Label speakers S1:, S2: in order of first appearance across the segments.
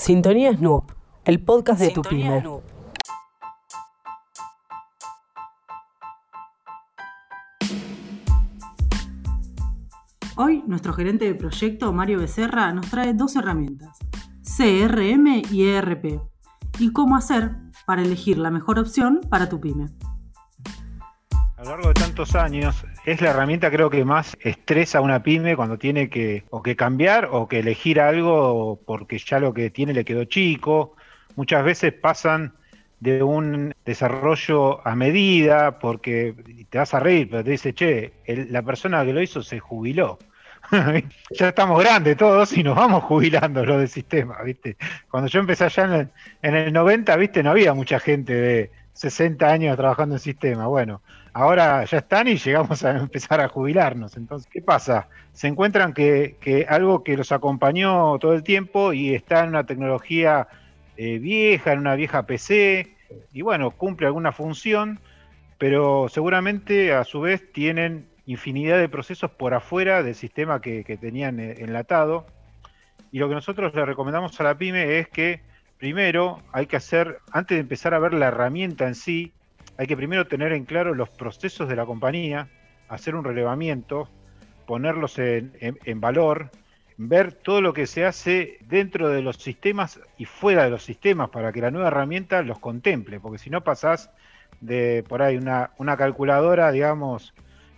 S1: Sintonía Snoop, el podcast de tu pyme.
S2: Hoy nuestro gerente de proyecto, Mario Becerra, nos trae dos herramientas, CRM y ERP, y cómo hacer para elegir la mejor opción para tu pyme.
S3: A lo largo de tantos años, es la herramienta creo que más estresa a una pyme cuando tiene que o que cambiar o que elegir algo porque ya lo que tiene le quedó chico. Muchas veces pasan de un desarrollo a medida porque te vas a reír, pero te dice, che, la persona que lo hizo se jubiló. ya estamos grandes todos y nos vamos jubilando lo del sistema, ¿viste? Cuando yo empecé allá en el, en el 90, ¿viste? No había mucha gente de 60 años trabajando en sistema. Bueno, ahora ya están y llegamos a empezar a jubilarnos. Entonces, ¿qué pasa? Se encuentran que, algo que los acompañó todo el tiempo y está en una tecnología eh, vieja, en una vieja PC, y bueno, cumple alguna función, pero seguramente a su vez tienen infinidad de procesos por afuera del sistema que, que tenían eh, enlatado. Y lo que nosotros le recomendamos a la pyme es que primero hay que hacer, antes de empezar a ver la herramienta en sí, hay que primero tener en claro los procesos de la compañía, hacer un relevamiento, ponerlos en, valor, ver todo lo que se hace dentro de los sistemas y fuera de los sistemas para que la nueva herramienta los contemple, porque si no pasás de por ahí una, una calculadora, digamos,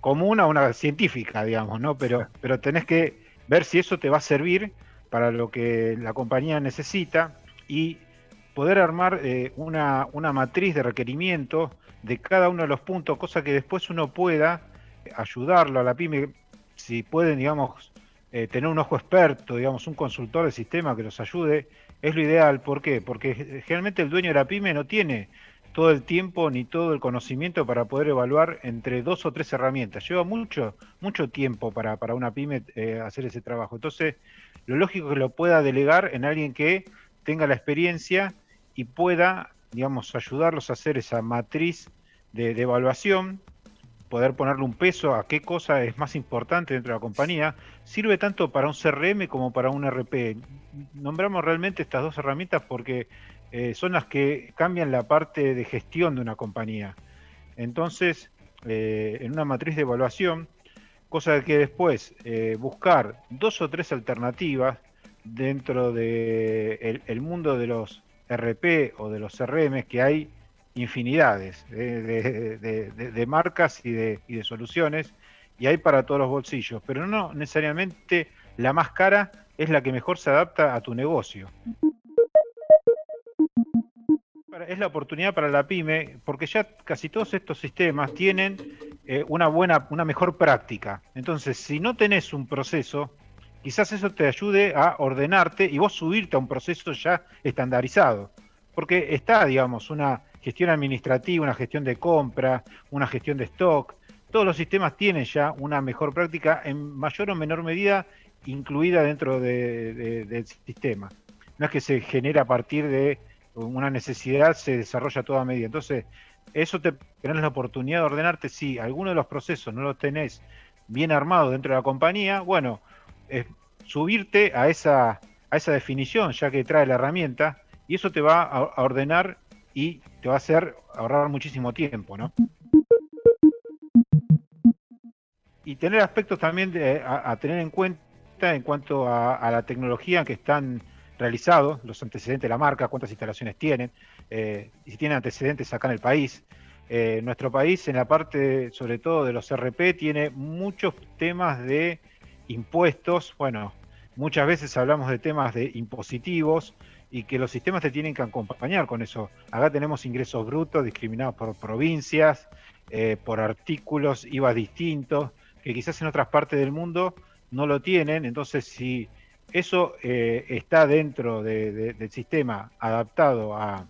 S3: común a una científica, digamos, ¿no? Pero, pero tenés que ver si eso te va a servir para lo que la compañía necesita y poder armar eh, una, una, matriz de requerimientos de cada uno de los puntos, cosa que después uno pueda ayudarlo a la pyme, si pueden, digamos, eh, tener un ojo experto, digamos, un consultor de sistema que los ayude, es lo ideal. ¿Por qué? Porque generalmente el dueño de la pyme no tiene todo el tiempo ni todo el conocimiento para poder evaluar entre dos o tres herramientas. Lleva mucho, mucho tiempo para, para una pyme eh, hacer ese trabajo. Entonces, lo lógico es que lo pueda delegar en alguien que tenga la experiencia y pueda, digamos, ayudarlos a hacer esa matriz de, evaluación, poder ponerle un peso a qué cosa es más importante dentro de la compañía, sirve tanto para un CRM como para un RP. Nombramos realmente estas dos herramientas porque eh, son las que cambian la parte de gestión de una compañía. Entonces, eh, en una matriz de evaluación, cosa que después eh, buscar dos o tres alternativas dentro del el mundo de los RP o de los CRM, que hay infinidades de, marcas y de, y de soluciones, y hay para todos los bolsillos, pero no necesariamente la más cara es la que mejor se adapta a tu negocio. Es la oportunidad para la pyme, porque ya casi todos estos sistemas tienen eh, una buena, una mejor práctica. Entonces, si no tenés un proceso, quizás eso te ayude a ordenarte y vos subirte a un proceso ya estandarizado. Porque está, digamos, una gestión administrativa, una gestión de compra, una gestión de stock. Todos los sistemas tienen ya una mejor práctica en mayor o menor medida incluida dentro del sistema. No es que se genera a partir de una necesidad, se desarrolla toda medida. Entonces, eso te tenés la oportunidad de ordenarte. Si alguno de los procesos no los tenés bien armado dentro de la compañía, bueno, es subirte a esa, a esa definición ya que trae la herramienta y eso te va a, ordenar y te va a hacer ahorrar muchísimo tiempo, ¿no? Y tener aspectos también a, tener en cuenta en cuanto a, la tecnología que están realizados, los antecedentes de la marca, cuántas instalaciones tienen, eh, si tienen antecedentes acá en el país. Eh, nuestro país, en la parte sobre todo de los RP, tiene muchos temas de impuestos, bueno, muchas veces hablamos de temas de impositivos y que los sistemas te tienen que acompañar con eso. Acá tenemos ingresos brutos discriminados por provincias, eh, por artículos, IVA distintos, que quizás en otras partes del mundo no lo tienen. Entonces, si eso eh, está dentro del sistema adaptado a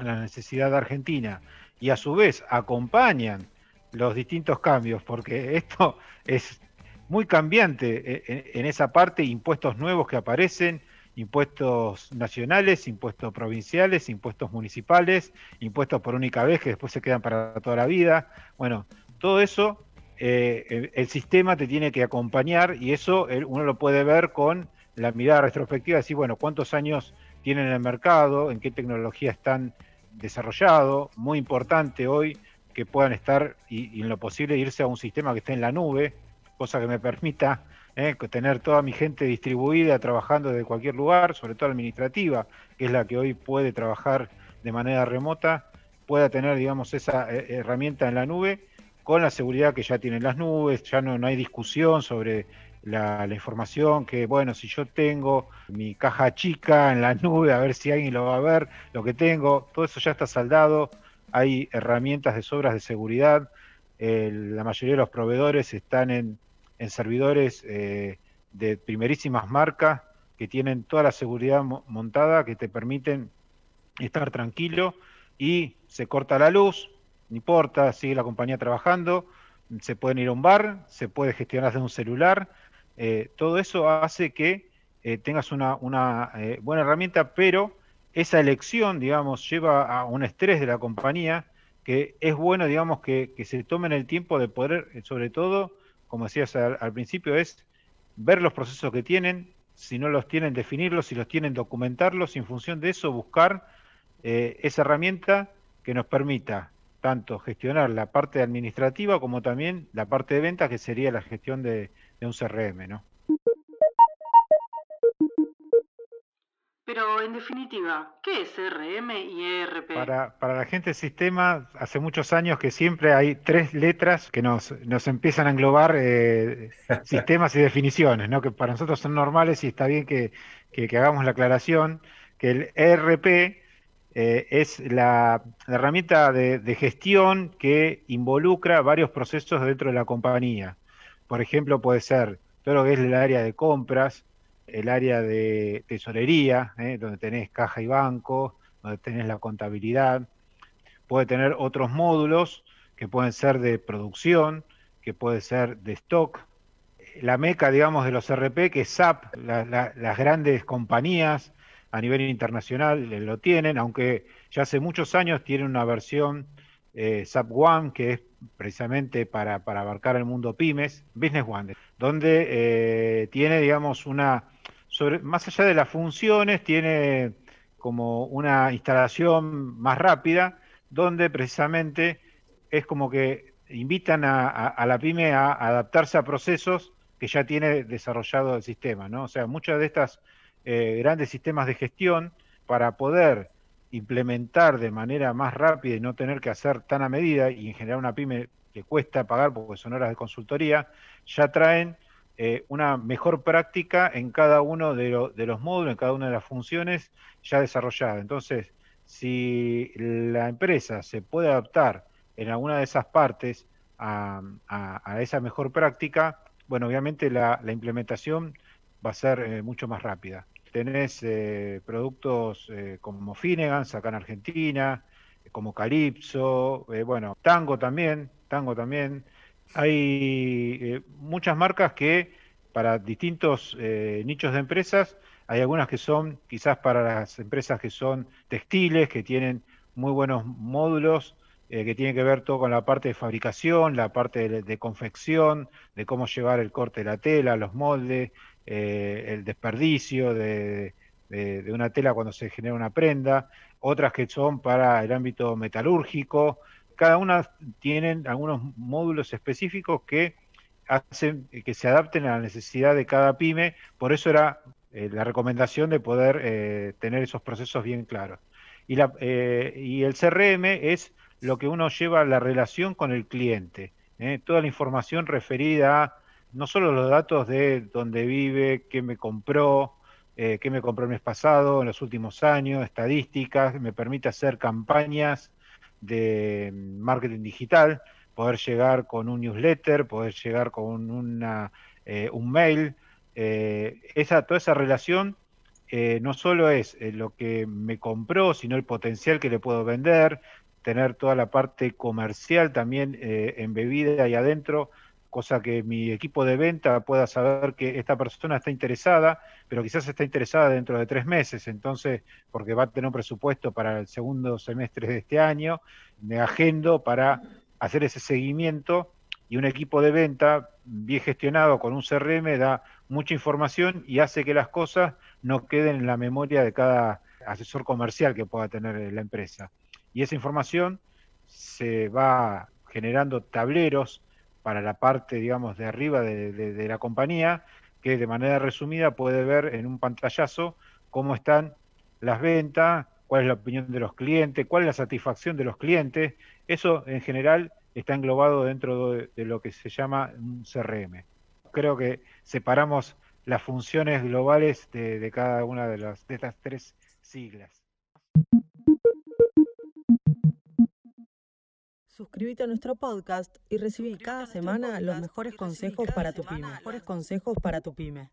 S3: la necesidad de Argentina y a su vez acompañan los distintos cambios, porque esto es muy cambiante eh, en, esa parte, impuestos nuevos que aparecen, impuestos nacionales, impuestos provinciales, impuestos municipales, impuestos por única vez que después se quedan para toda la vida. Bueno, todo eso eh, el, sistema te tiene que acompañar y eso uno lo puede ver con la mirada retrospectiva, decir, bueno, cuántos años tienen en el mercado, en qué tecnología están desarrollados. Muy importante hoy que puedan estar y, en lo posible irse a un sistema que esté en la nube, cosa que me permita eh, tener toda mi gente distribuida trabajando desde cualquier lugar, sobre todo administrativa, que es la que hoy puede trabajar de manera remota, pueda tener, digamos, esa eh, herramienta en la nube con la seguridad que ya tienen las nubes, ya no, no hay discusión sobre la, información que, bueno, si yo tengo mi caja chica en la nube, a ver si alguien lo va a ver, lo que tengo, todo eso ya está saldado, hay herramientas de sobras de seguridad, la mayoría de los proveedores están en, servidores eh, de primerísimas marcas que tienen toda la seguridad montada que te permiten estar tranquilo y se corta la luz, no importa, sigue la compañía trabajando, se pueden ir a un bar, se puede gestionar desde un celular, eh, todo eso hace que eh, tengas una, eh, buena herramienta, pero esa elección, digamos, lleva a un estrés de la compañía que es bueno, digamos, que, se tomen el tiempo de poder, sobre todo, como decías al, principio, es ver los procesos que tienen, si no los tienen, definirlos, si los tienen, documentarlos, y en función de eso buscar esa herramienta que nos permita tanto gestionar la parte administrativa como también la parte de ventas, que sería la gestión de, de un CRM, ¿no?
S2: Pero en definitiva, ¿qué es CRM y ERP?
S3: Para, para la gente del sistema, hace muchos años que siempre hay tres letras que nos, nos empiezan a englobar eh, sistemas y definiciones, ¿no? que para nosotros son normales y está bien que, hagamos la aclaración, que el ERP eh, es la, herramienta de, de, gestión que involucra varios procesos dentro de la compañía. Por ejemplo, puede ser todo lo que es el área de compras, el área de tesorería, ¿eh? donde tenés caja y banco, donde tenés la contabilidad. Puede tener otros módulos que pueden ser de producción, que puede ser de stock. La meca, digamos, de los RP, que es SAP, las grandes compañías a nivel internacional lo tienen, aunque ya hace muchos años tienen una versión eh, SAP One, que es precisamente para, abarcar el mundo pymes, Business One, donde eh, tiene, digamos, una, sobre, más allá de las funciones, tiene como una instalación más rápida, donde precisamente es como que invitan a, la pyme a adaptarse a procesos que ya tiene desarrollado el sistema, ¿no? O sea, muchas de estas eh, grandes sistemas de gestión, para poder implementar de manera más rápida y no tener que hacer tan a medida, y en general una pyme que cuesta pagar porque son horas de consultoría, ya traen eh, una mejor práctica en cada uno de, los módulos, en cada una de las funciones ya desarrolladas. Entonces, si la empresa se puede adaptar en alguna de esas partes a, esa mejor práctica, bueno, obviamente la, implementación va a ser eh, mucho más rápida tenés eh, productos eh, como Finnegan, acá en Argentina, como Calypso, eh, bueno, Tango también, Tango también. Hay muchas marcas que para distintos nichos de empresas, hay algunas que son quizás para las empresas que son textiles, que tienen muy buenos módulos, que tienen que ver todo con la parte de fabricación, la parte de, confección, de cómo llevar el corte de la tela, los moldes, eh, el desperdicio de, una tela cuando se genera una prenda, otras que son para el ámbito metalúrgico. Cada una tienen algunos módulos específicos que hacen que se adapten a la necesidad de cada pyme. Por eso era eh, la recomendación de poder eh, tener esos procesos bien claros. Y, la, y el CRM es lo que uno lleva la relación con el cliente. Toda la información referida a no solo los datos de dónde vive, qué me compró, eh, qué me compró el mes pasado, en los últimos años, estadísticas, me permite hacer campañas de marketing digital, poder llegar con un newsletter, poder llegar con una, eh, un mail. Eh, esa, toda esa relación no solo es lo que me compró, sino el potencial que le puedo vender, tener toda la parte comercial también embebida ahí adentro cosa que mi equipo de venta pueda saber que esta persona está interesada, pero quizás está interesada dentro de tres meses, entonces, porque va a tener un presupuesto para el segundo semestre de este año, me agendo para hacer ese seguimiento y un equipo de venta bien gestionado con un CRM da mucha información y hace que las cosas no queden en la memoria de cada, asesor comercial que pueda tener la empresa. Y esa información se va generando tableros para la parte, digamos, de arriba de, la compañía, que de manera resumida puede ver en un pantallazo cómo están las ventas, cuál es la opinión de los clientes, cuál es la satisfacción de los clientes. Eso en general está englobado dentro de, lo que se llama un CRM. Creo que separamos las funciones globales de, cada una de, las, de estas tres siglas.
S1: Suscríbete a nuestro podcast y recibí cada semana los mejores consejos para tu pyme. Mejores consejos para tu pyme.